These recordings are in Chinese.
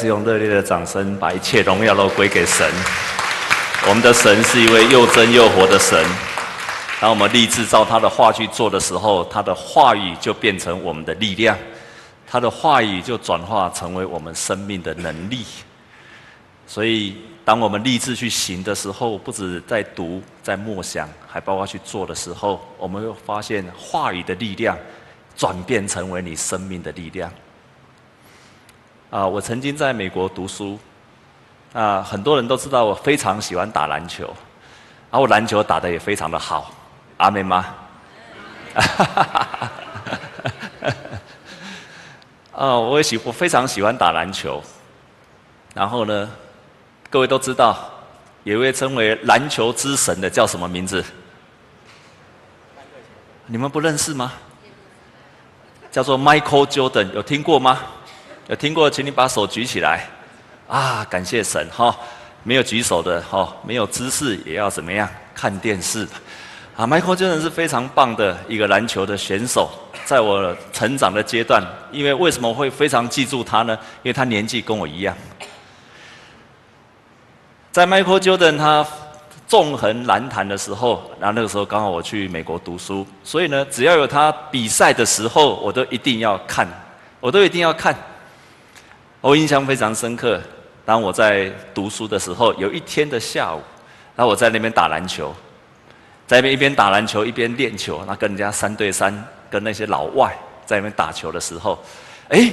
次用热烈的掌声，把一切荣耀都归给神。我们的神是一位又真又活的神。当我们立志照他的话去做的时候，他的话语就变成我们的力量，他的话语就转化成为我们生命的能力。所以，当我们立志去行的时候，不止在读、在默想，还包括去做的时候，我们会发现话语的力量转变成为你生命的力量。啊，我曾经在美国读书，啊，很多人都知道我非常喜欢打篮球，啊，我篮球打得也非常的好，阿们吗？啊，我也喜，我非常喜欢打篮球，然后呢，各位都知道，有一位称为篮球之神的叫什么名字？你们不认识吗？叫做 Michael Jordan，有听过吗？有听过，请你把手举起来。啊，感谢神哈！没有举手的哈，没有姿势也要怎么样？看电视。啊，Michael 真的是非常棒的一个篮球的选手，在我成长的阶段，因为为什么会非常记住他呢？因为他年纪跟我一样。在 Michael Jordan 他纵横篮坛的时候，然后那个时候刚好我去美国读书，所以呢，只要有他比赛的时候，我都一定要看，我都一定要看。我印象非常深刻，当我在读书的时候，有一天的下午，然后我在那边打篮球，在那边一边打篮球一边练球，那跟人家三对三，跟那些老外在那边打球的时候，哎，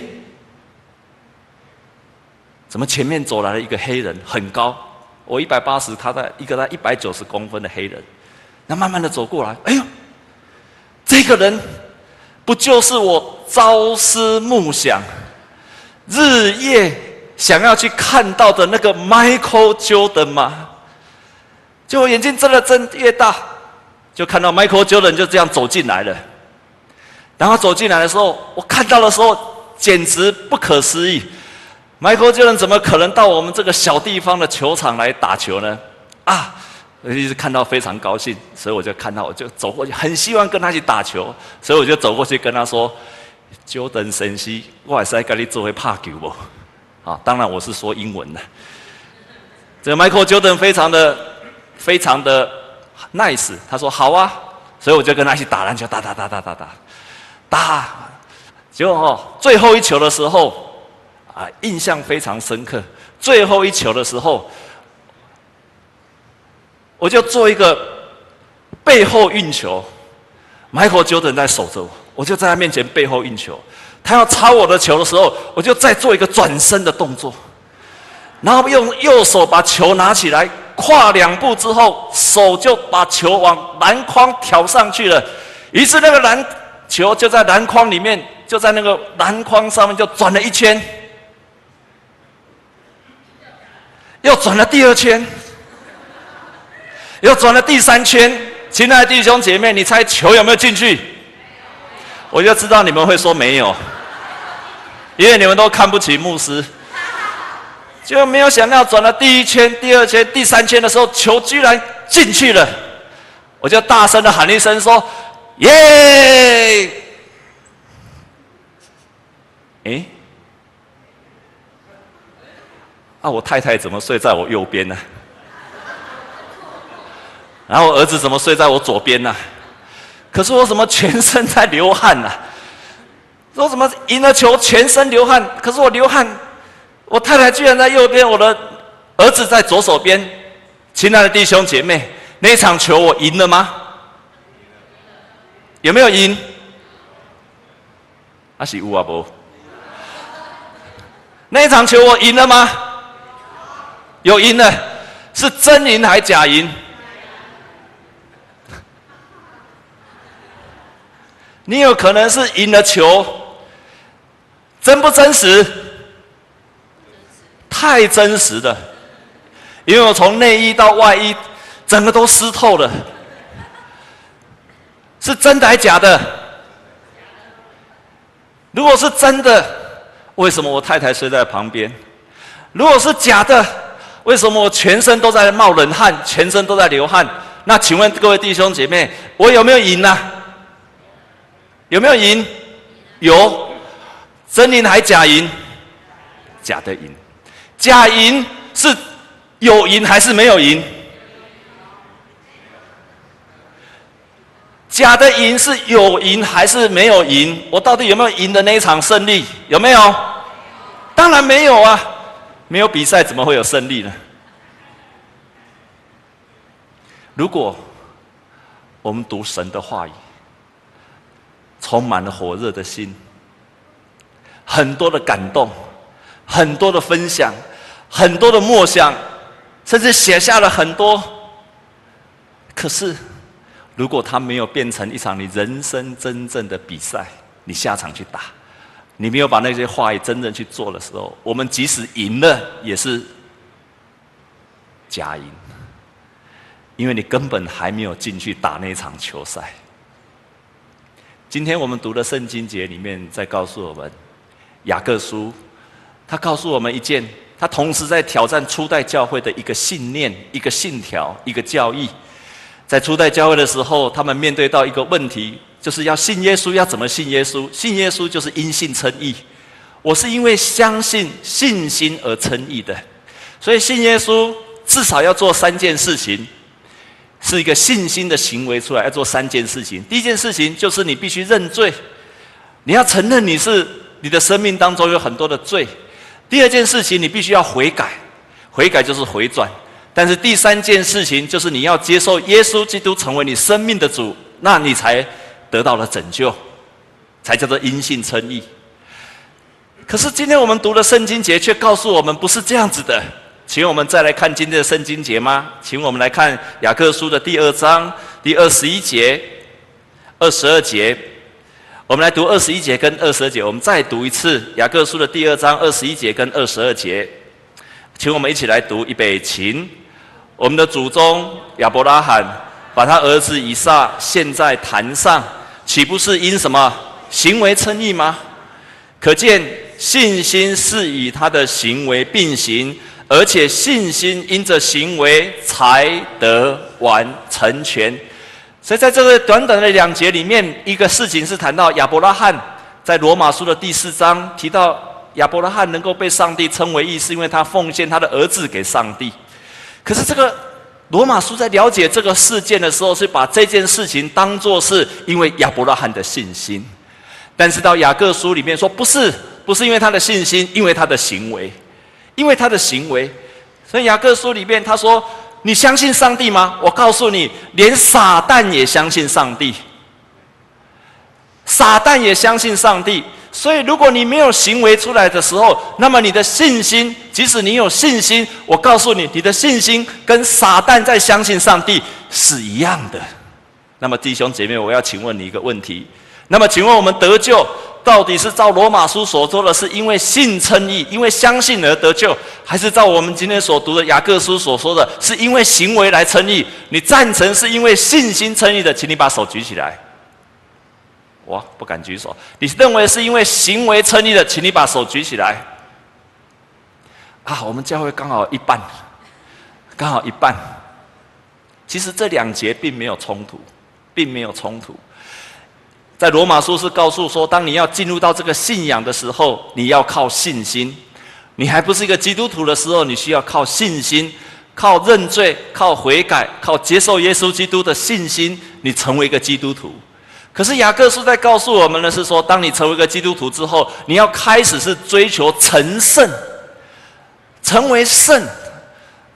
怎么前面走来了一个黑人，很高，我一百八十，他在一个他一百九十公分的黑人，那慢慢的走过来，哎呦，这个人不就是我朝思暮想，日夜想要去看到的那个 Michael Jordan 吗？就我眼睛睁得睁越大，就看到 Michael Jordan 就这样走进来了。然后走进来的时候，我看到的时候简直不可思议。Michael Jordan 怎么可能到我们这个小地方的球场来打球呢？啊，我一直看到非常高兴，所以我就看到我就走过去，很希望跟他去打球，所以我就走过去跟他说。Jordan 先生，我还是来跟你做回拍球不？啊，当然我是说英文的。这个 Michael Jordan 非常的非常的 nice，他说好啊，所以我就跟他一起打篮球，打打打打打打打。结果哦，最后一球的时候啊，印象非常深刻。最后一球的时候，我就做一个背后运球，Michael Jordan 在守着我。我就在他面前背后运球，他要抄我的球的时候，我就再做一个转身的动作，然后用右手把球拿起来，跨两步之后，手就把球往篮筐挑上去了。于是那个篮球就在篮筐里面，就在那个篮筐上面就转了一圈，又转了第二圈，又转了第三圈。亲爱的弟兄姐妹，你猜球有没有进去？我就知道你们会说没有，因为你们都看不起牧师，就没有想到转了第一圈、第二圈、第三圈的时候，球居然进去了，我就大声的喊一声说：“耶！”哎，啊，我太太怎么睡在我右边呢？然后我儿子怎么睡在我左边呢？可是我怎么全身在流汗呢、啊？说怎么赢了球全身流汗？可是我流汗，我太太居然在右边，我的儿子在左手边。亲爱的弟兄姐妹，那场球我赢了吗？有没有赢？还是有啊不？那场球我赢了吗？有赢了，是真赢还假赢？你有可能是赢了球，真不真实？太真实了，因为我从内衣到外衣，整个都湿透了。是真的还假的？如果是真的，为什么我太太睡在旁边？如果是假的，为什么我全身都在冒冷汗，全身都在流汗？那请问各位弟兄姐妹，我有没有赢呢？有没有赢？有，真赢还假赢？假的赢。假赢是有赢还是没有赢？假的赢是有赢还是没有赢？我到底有没有赢的那一场胜利？有没有？当然没有啊！没有比赛怎么会有胜利呢？如果我们读神的话语，充满了火热的心，很多的感动，很多的分享，很多的默想，甚至写下了很多，可是。如果它没有变成一场你人生真正的比赛，你下场去打，你没有把那些话语真正去做的时候，我们即使赢了也是假赢，因为你根本还没有进去打那场球赛。今天我们读的圣经节里面在告诉我们，雅各书，他告诉我们一件，他同时在挑战初代教会的一个信念、一个信条、一个教义。在初代教会的时候，他们面对到一个问题，就是要信耶稣，要怎么信耶稣？信耶稣就是因信称义。我是因为相信信心而称义的，所以信耶稣至少要做三件事情，是一个信心的行为出来，要做三件事情。第一件事情就是你必须认罪，你要承认你是你的生命当中有很多的罪。第二件事情，你必须要悔改，悔改就是回转。但是第三件事情就是你要接受耶稣基督成为你生命的主，那你才得到了拯救，才叫做因信称义。可是今天我们读的圣经节却告诉我们不是这样子的，请我们再来看今天的圣经节吗？请我们来看雅各书的第二章第二十一节、二十二节。我们来读二十一节跟二十二节，我们再读一次雅各书的第二章二十一节跟二十二节，请我们一起来读，预备起。我们的祖宗亚伯拉罕把他儿子以撒献在坛上，岂不是因什么行为称义吗？可见信心是与他的行为并行，而且信心因着行为才得完成全。所以在这个短短的两节里面，一个事情是谈到亚伯拉罕在罗马书的第四章提到亚伯拉罕能够被上帝称为义，是因为他奉献他的儿子给上帝。可是这个罗马书在了解这个事件的时候，是把这件事情当作是因为亚伯拉罕的信心，但是到雅各书里面说，不是，不是因为他的信心，因为他的行为，因为他的行为。所以雅各书里面他说：“你相信上帝吗？我告诉你，连撒旦也相信上帝。撒旦也相信上帝。”所以，如果你没有行为出来的时候，那么你的信心，即使你有信心，我告诉你，你的信心跟撒旦在相信上帝是一样的。那么，弟兄姐妹，我要请问你一个问题：那么，请问我们得救到底是照罗马书所说的是因为信称义，因为相信而得救，还是照我们今天所读的雅各书所说的是因为行为来称义？你赞成是因为信心称义的，请你把手举起来。我不敢举手。你认为是因为行为称义的，请你把手举起来。啊，我们教会刚好一半，刚好一半。其实这两节并没有冲突，并没有冲突。在罗马书是告诉说，当你要进入到这个信仰的时候，你要靠信心。你还不是一个基督徒的时候，你需要靠信心，靠认罪，靠悔改，靠接受耶稣基督的信心，你成为一个基督徒。可是雅各书在告诉我们的是说，当你成为一个基督徒之后，你要开始是追求成圣，成为圣，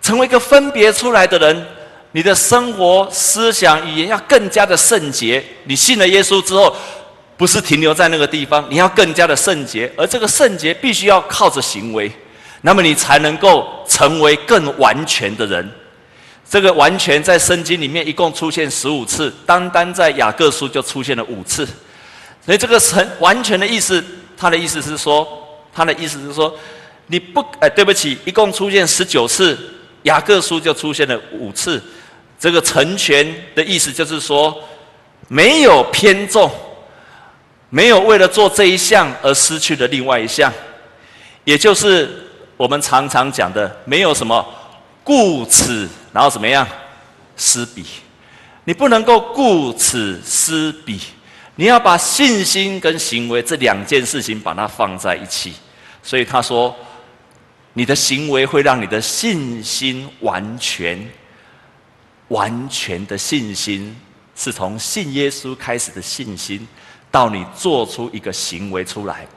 成为一个分别出来的人。你的生活、思想、语言要更加的圣洁。你信了耶稣之后，不是停留在那个地方，你要更加的圣洁。而这个圣洁必须要靠着行为，那么你才能够成为更完全的人。这个完全在圣经里面一共出现十五次，单单在雅各书就出现了五次，所以这个成完全的意思，他的意思是说，他的意思是说，你不哎，对不起，一共出现十九次，雅各书就出现了五次，这个成全的意思就是说，没有偏重，没有为了做这一项而失去了另外一项，也就是我们常常讲的，没有什么。顾此，然后怎么样？失彼，你不能够顾此失彼，你要把信心跟行为这两件事情把它放在一起。所以他说，你的行为会让你的信心完全、完全的信心，是从信耶稣开始的信心，到你做出一个行为出来。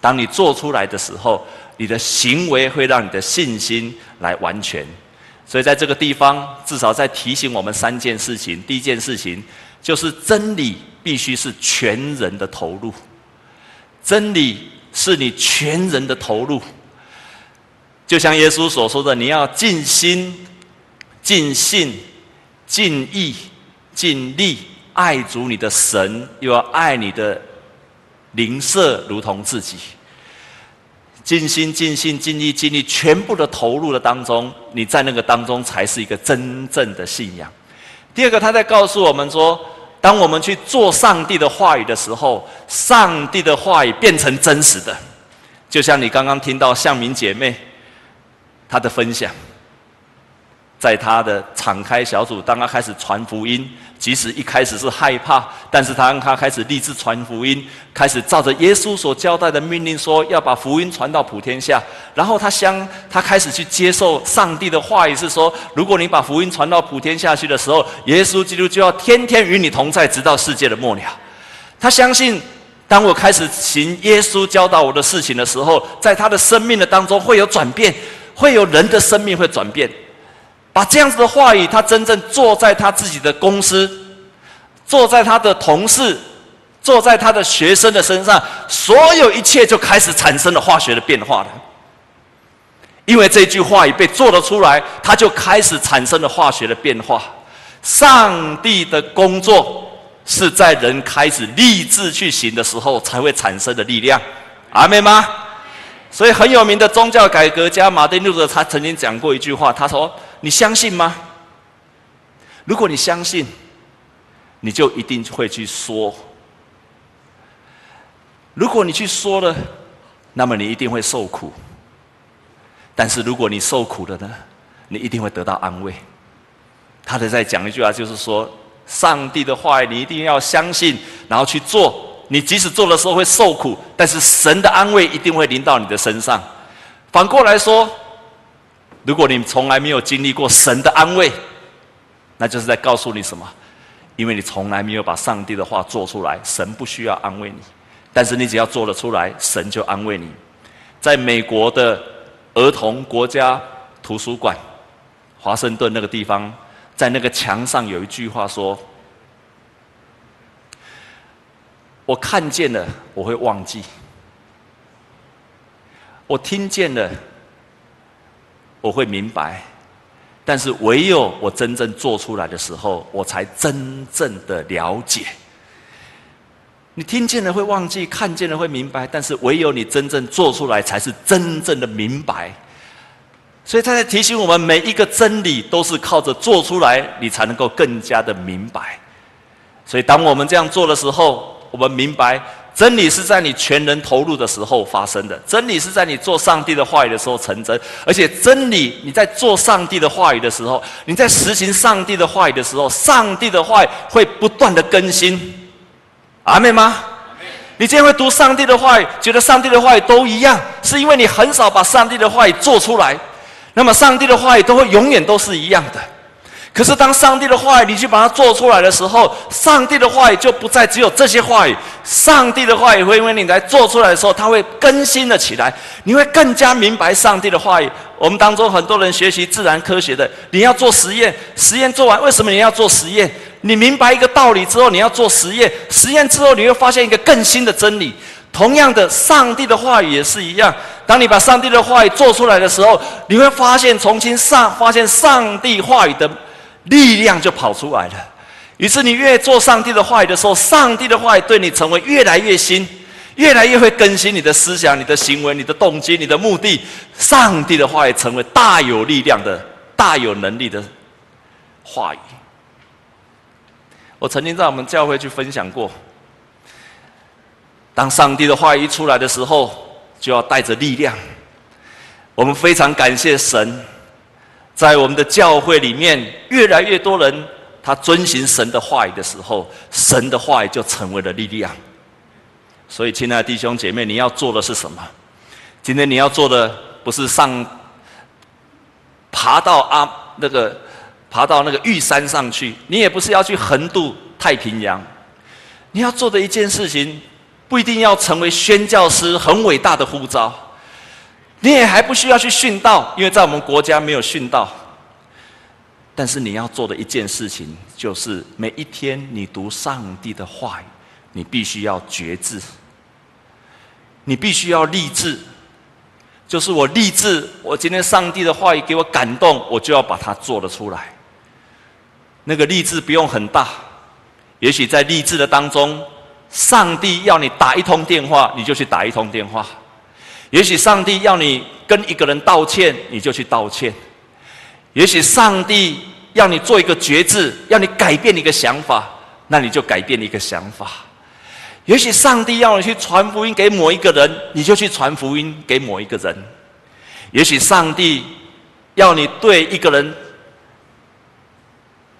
当你做出来的时候，你的行为会让你的信心来完全。所以在这个地方，至少在提醒我们三件事情。第一件事情就是真理必须是全人的投入，真理是你全人的投入。就像耶稣所说的，你要尽心、尽性、尽意、尽力爱主你的神，又要爱你的灵舍如同自己。尽心、尽性、尽意、尽力，全部的投入的当中，你在那个当中才是一个真正的信仰。第二个，他在告诉我们说，当我们去做上帝的话语的时候，上帝的话语变成真实的，就像你刚刚听到向明姐妹她的分享。在他的敞开小组，当他开始传福音，即使一开始是害怕，但是他让他开始立志传福音，开始照着耶稣所交代的命令说要把福音传到普天下。然后他相，他开始去接受上帝的话语，是说，如果你把福音传到普天下去的时候，耶稣基督就要天天与你同在，直到世界的末了。他相信，当我开始行耶稣教导我的事情的时候，在他的生命的当中会有转变，会有人的生命会转变。把这样子的话语，他真正坐在他自己的公司，坐在他的同事，坐在他的学生的身上，所有一切就开始产生了化学的变化了。因为这句话语被做了出来，他就开始产生了化学的变化。上帝的工作是在人开始立志去行的时候才会产生的力量。阿妹吗？所以很有名的宗教改革家马丁路德，他曾经讲过一句话，他说。你相信吗？如果你相信，你就一定会去说。如果你去说了，那么你一定会受苦。但是如果你受苦了呢？你一定会得到安慰。他的在讲一句话，就是说，上帝的话你一定要相信，然后去做。你即使做的时候会受苦，但是神的安慰一定会临到你的身上。反过来说。如果你从来没有经历过神的安慰，那就是在告诉你什么？因为你从来没有把上帝的话做出来，神不需要安慰你。但是你只要做了出来，神就安慰你。在美国的儿童国家图书馆，华盛顿那个地方，在那个墙上有一句话说：“我看见了，我会忘记；我听见了。”我会明白，但是唯有我真正做出来的时候，我才真正的了解。你听见了会忘记，看见了会明白，但是唯有你真正做出来，才是真正的明白。所以他在提醒我们，每一个真理都是靠着做出来，你才能够更加的明白。所以当我们这样做的时候，我们明白。真理是在你全人投入的时候发生的，真理是在你做上帝的话语的时候成真，而且真理你在做上帝的话语的时候，你在实行上帝的话语的时候，上帝的话语会不断的更新。阿妹吗？你今天会读上帝的话语，觉得上帝的话语都一样，是因为你很少把上帝的话语做出来，那么上帝的话语都会永远都是一样的。可是，当上帝的话语你去把它做出来的时候，上帝的话语就不再只有这些话语。上帝的话语会因为你来做出来的时候，它会更新了起来。你会更加明白上帝的话语。我们当中很多人学习自然科学的，你要做实验，实验做完，为什么你要做实验？你明白一个道理之后，你要做实验，实验之后你会发现一个更新的真理。同样的，上帝的话语也是一样。当你把上帝的话语做出来的时候，你会发现重新上发现上帝话语的。力量就跑出来了。于是你越做上帝的话语的时候，上帝的话语对你成为越来越新，越来越会更新你的思想、你的行为、你的动机、你的目的。上帝的话语成为大有力量的、大有能力的话语。我曾经在我们教会去分享过，当上帝的话语一出来的时候，就要带着力量。我们非常感谢神。在我们的教会里面，越来越多人他遵循神的话语的时候，神的话语就成为了力量。所以，亲爱的弟兄姐妹，你要做的是什么？今天你要做的不是上爬到啊那个爬到那个玉山上去，你也不是要去横渡太平洋。你要做的一件事情，不一定要成为宣教师很伟大的呼召，你也还不需要去殉道，因为在我们国家没有殉道。但是你要做的一件事情，就是每一天你读上帝的话语，你必须要觉知，你必须要立志，就是我立志，我今天上帝的话语给我感动，我就要把它做得出来。那个立志不用很大，也许在立志的当中，上帝要你打一通电话，你就去打一通电话；也许上帝要你跟一个人道歉，你就去道歉。也许上帝要你做一个决志，要你改变一个想法，那你就改变一个想法。也许上帝要你去传福音给某一个人，你就去传福音给某一个人。也许上帝要你对一个人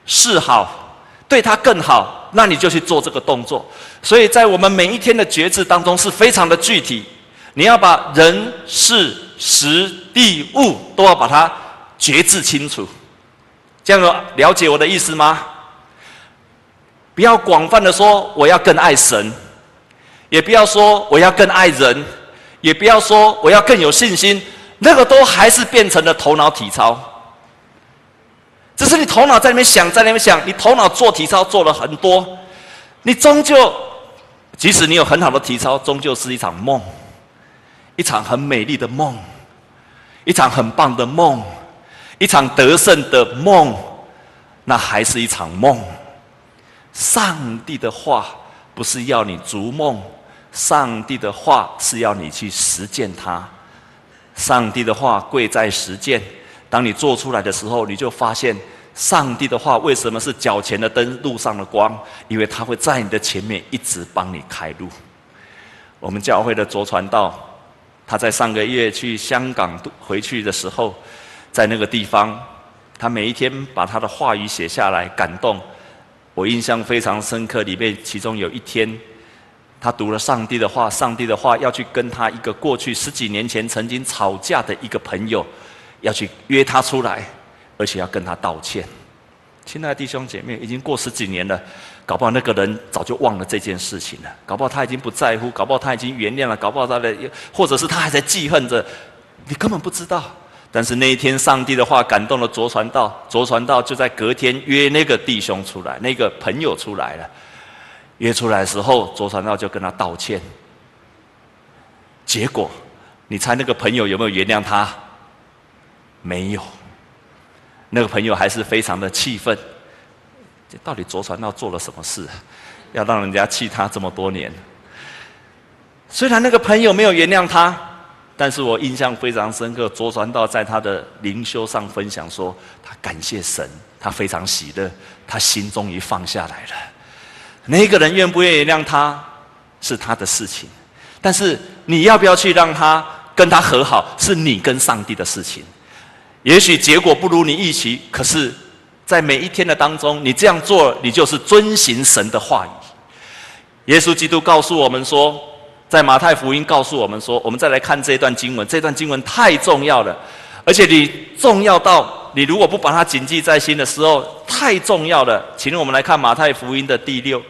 示好，对他更好，那你就去做这个动作。所以在我们每一天的决志当中是非常的具体，你要把人、事、时、地、物都要把它。觉知清楚，这样了解我的意思吗？不要广泛的说我要更爱神，也不要说我要更爱人，也不要说我要更有信心，那个都还是变成了头脑体操。只是你头脑在那边想，在那边想，你头脑做体操做了很多，你终究，即使你有很好的体操，终究是一场梦，一场很美丽的梦，一场很棒的梦。一场得胜的梦，那还是一场梦。上帝的话不是要你逐梦，上帝的话是要你去实践它。上帝的话贵在实践，当你做出来的时候，你就发现上帝的话为什么是脚前的灯，路上的光？因为它会在你的前面一直帮你开路。我们教会的卓传道，他在上个月去香港回去的时候。在那个地方，他每一天把他的话语写下来，感动我，印象非常深刻。里面其中有一天，他读了上帝的话，上帝的话要去跟他一个过去十几年前曾经吵架的一个朋友，要去约他出来，而且要跟他道歉。亲爱的弟兄姐妹，已经过十几年了，搞不好那个人早就忘了这件事情了，搞不好他已经不在乎，搞不好他已经原谅了，搞不好他的，或者是他还在记恨着，你根本不知道。但是那一天，上帝的话感动了卓传道，卓传道就在隔天约那个弟兄出来，那个朋友出来了。约出来的时候，卓传道就跟他道歉。结果，你猜那个朋友有没有原谅他？没有。那个朋友还是非常的气愤。这到底卓传道做了什么事，要让人家气他这么多年？虽然那个朋友没有原谅他。但是我印象非常深刻，卓传道在他的灵修上分享说，他感谢神，他非常喜乐，他心终于放下来了。那个人愿不愿意原谅他，是他的事情，但是你要不要去让他跟他和好，是你跟上帝的事情。也许结果不如你预期，可是，在每一天的当中，你这样做，你就是遵行神的话语。耶稣基督告诉我们说。在马太福音告诉我们说，我们再来看这段经文，这段经文太重要了，而且你重要到你如果不把它谨记在心的时候，太重要了。请我们来看马太福音的第六，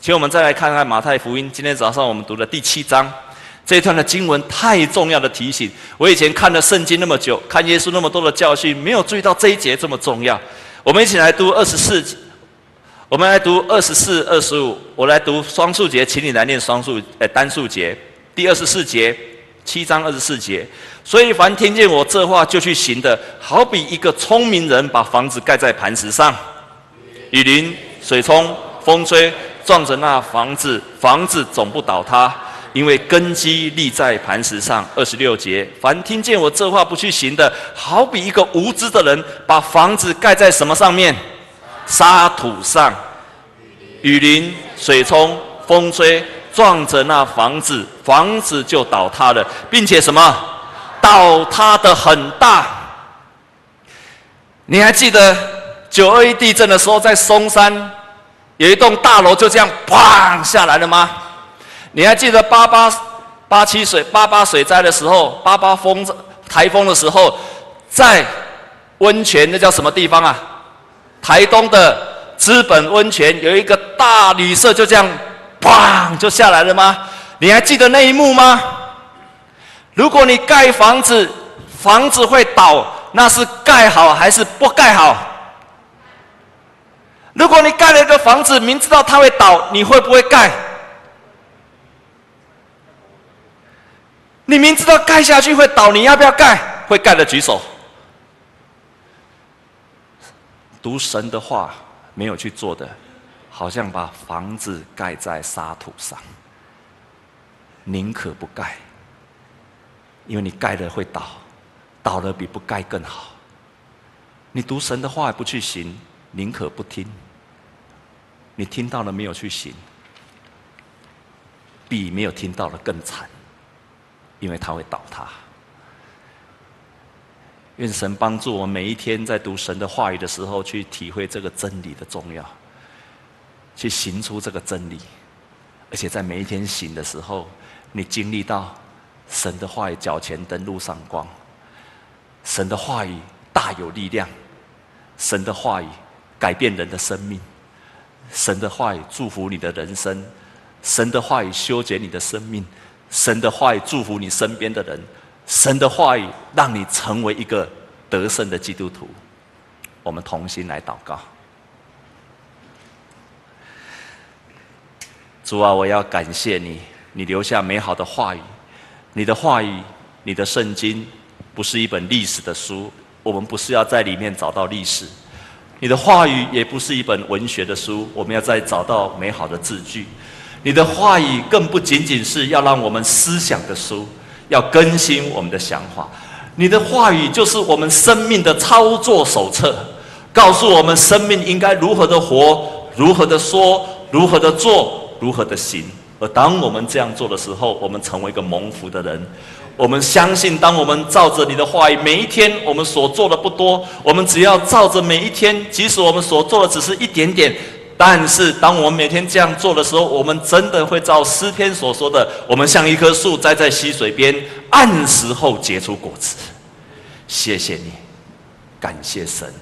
请我们再来看看马太福音。今天早上我们读的第七章，这一段的经文太重要的提醒。我以前看了圣经那么久，看耶稣那么多的教训，没有注意到这一节这么重要。我们一起来读二十四节。我们来读二十四、二十五。我来读双数节，请你来念双数，呃，单数节。第二十四节，七章二十四节。所以凡听见我这话就去行的，好比一个聪明人把房子盖在磐石上，雨淋、水冲、风吹，撞着那房子，房子总不倒塌，因为根基立在磐石上。二十六节，凡听见我这话不去行的，好比一个无知的人把房子盖在什么上面？沙土上，雨淋、水冲、风吹，撞着那房子，房子就倒塌了，并且什么？倒塌的很大。你还记得九二一地震的时候，在松山有一栋大楼就这样砰下来了吗？你还记得八八八七水八八水灾的时候，八八风台风的时候，在温泉那叫什么地方啊？台东的资本温泉有一个大旅社，就这样，砰就下来了吗？你还记得那一幕吗？如果你盖房子，房子会倒，那是盖好还是不盖好？如果你盖了一个房子，明知道它会倒，你会不会盖？你明知道盖下去会倒，你要不要盖？会盖的举手。读神的话没有去做的，好像把房子盖在沙土上，宁可不盖，因为你盖了会倒，倒了比不盖更好。你读神的话也不去行，宁可不听。你听到了没有去行，比没有听到的更惨。因为它会倒塌。愿神帮助我每一天在读神的话语的时候，去体会这个真理的重要，去行出这个真理，而且在每一天行的时候，你经历到神的话语脚前灯路上光，神的话语大有力量，神的话语改变人的生命，神的话语祝福你的人生，神的话语修剪你的生命。神的话语祝福你身边的人，神的话语让你成为一个得胜的基督徒。我们同心来祷告。主啊，我要感谢你，你留下美好的话语。你的话语，你的圣经，不是一本历史的书，我们不是要在里面找到历史。你的话语也不是一本文学的书，我们要再找到美好的字句。你的话语更不仅仅是要让我们思想的书，要更新我们的想法。你的话语就是我们生命的操作手册，告诉我们生命应该如何的活，如何的说，如何的做，如何的行。而当我们这样做的时候，我们成为一个蒙福的人。我们相信，当我们照着你的话语，每一天我们所做的不多，我们只要照着每一天，即使我们所做的只是一点点。但是，当我们每天这样做的时候，我们真的会照诗篇所说的，我们像一棵树栽在溪水边，按时候结出果子。谢谢你，感谢神，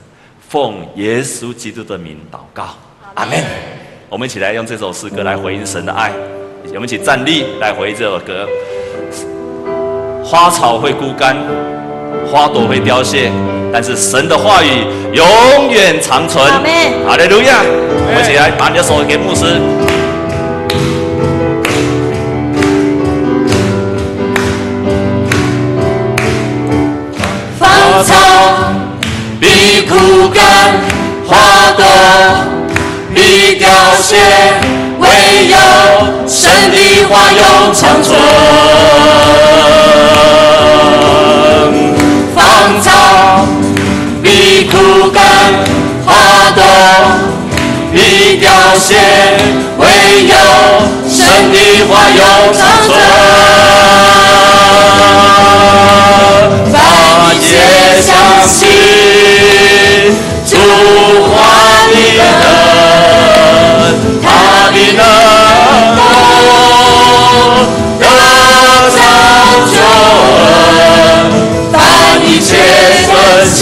奉耶稣基督的名祷告，阿门。我们一起来用这首诗歌来回应神的爱，我们一起站立来回应这首歌。花草会枯干，花朵会凋谢，但是神的话语永远长存。阿门。哈利路亚。我们一起来，把你的手给牧师。芳草必枯干，花朵必凋谢，唯有神的话永长存。必凋谢，唯有神的话永长存。凡一切相信主话的人，他的能够得着救恩。凡一切遵行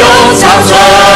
永长存，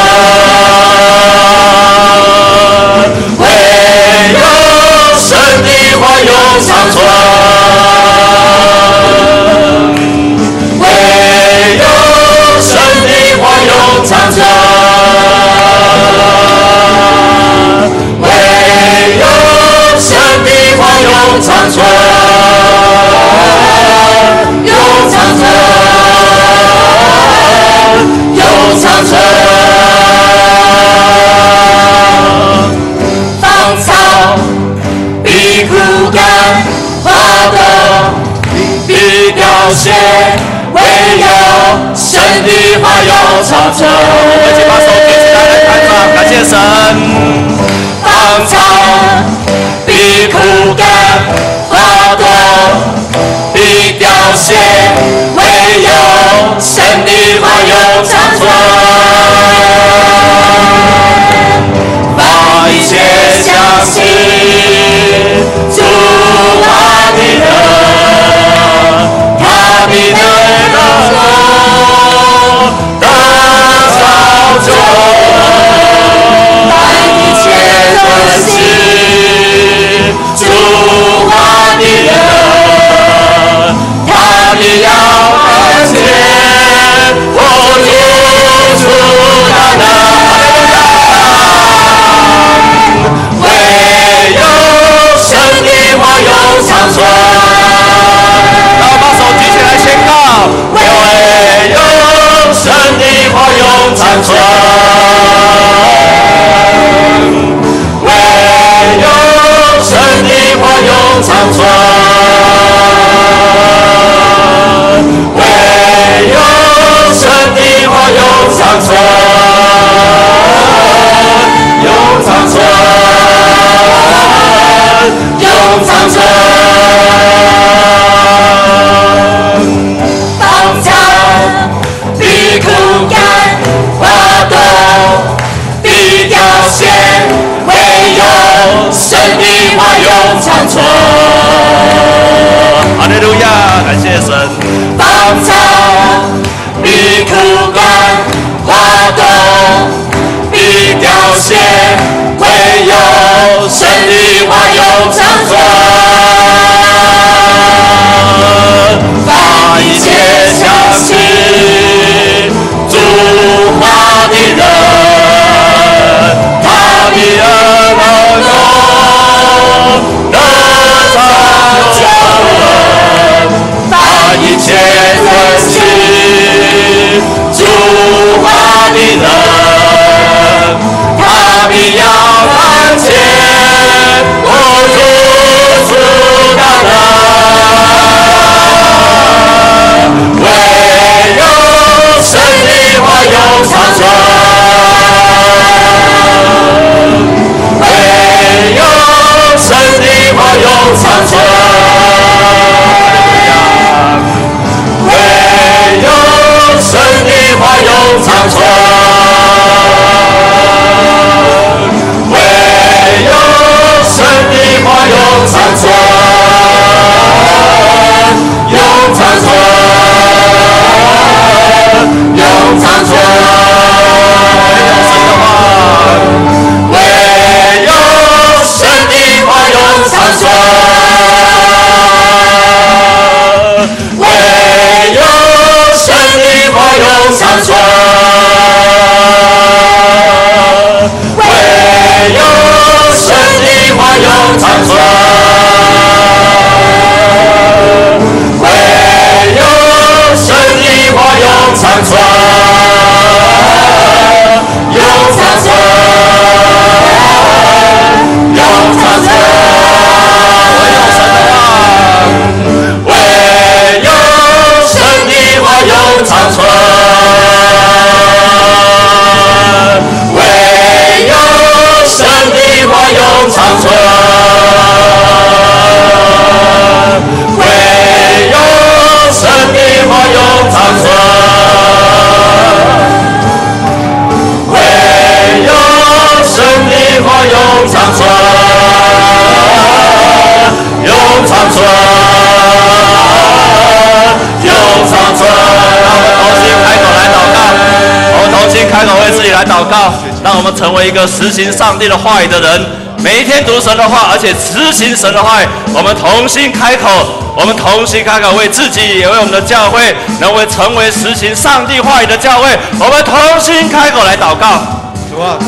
告，让我们成为一个实行上帝的话语的人。每一天读神的话，而且执行神的话语。我们同心开口，我们同心开口为自己，也为我们的教会，能为成为实行上帝话语的教会。我们同心开口来祷告。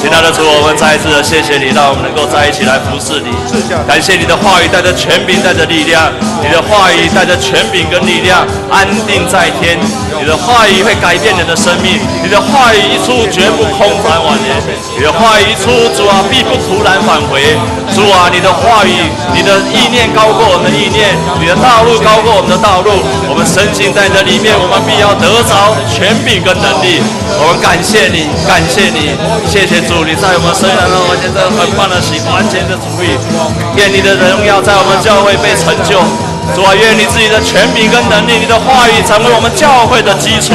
亲爱的主，我们再一次的谢谢你，让我们能够在一起来服侍你。感谢你的话语带着权柄，带着力量；你的话语带着权柄跟力量，安定在天。你的话语会改变人的生命，你的话语一出绝不空谈晚年，你的话语一出，主啊必不突然返回。主啊，你的话语，你的意念高过我们的意念，你的道路高过我们的道路。我们深信在这里面，我们必要得着权柄跟能力。我们感谢你，感谢你。谢谢主，你在我们身上让我们现在很棒的喜，完全的主意。愿你的荣耀在我们教会被成就。主啊，愿你自己的权柄跟能力，你的话语成为我们教会的基础，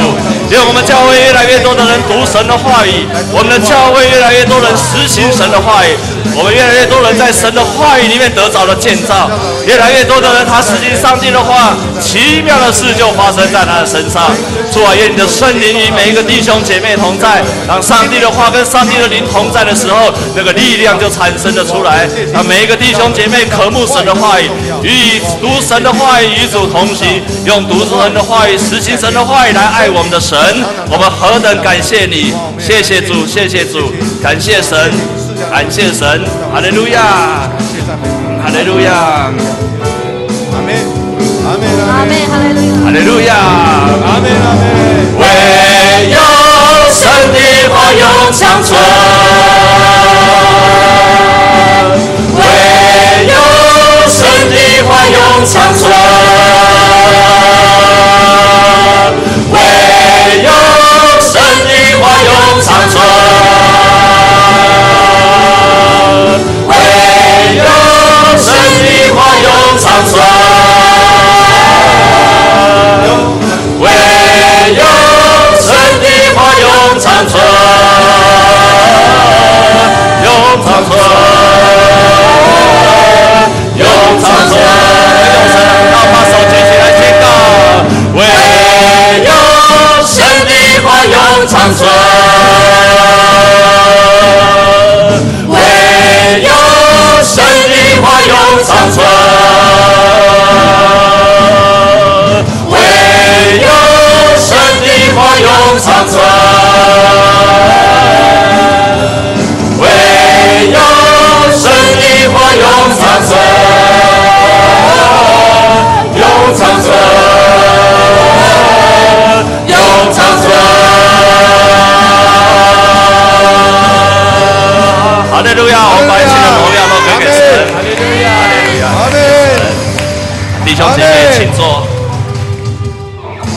愿我们教会越来越多的人读神的话语，我们的教会越来越多人实行神的话语，我们越来越多人在神的话语里面得着了建造，越来越多的人他实行上帝的话，奇妙的事就发生在他的身上。主啊，愿你的圣灵与每一个弟兄姐妹同在，当上帝的话跟上帝的灵同在的时候，那个力量就产生了出来。让每一个弟兄姐妹渴慕神的话语，与读神。的话语与主同行，用读神的话语、实行神的话语来爱我们的神，我们何等感谢你！谢谢主，谢谢主，感谢神，感谢神，哈利路亚，哈利路亚，阿门，阿门，阿门，哈利路亚，阿门，阿门。唯有神的话永长存，长存，唯有神的话永长存，唯有神的话永长存，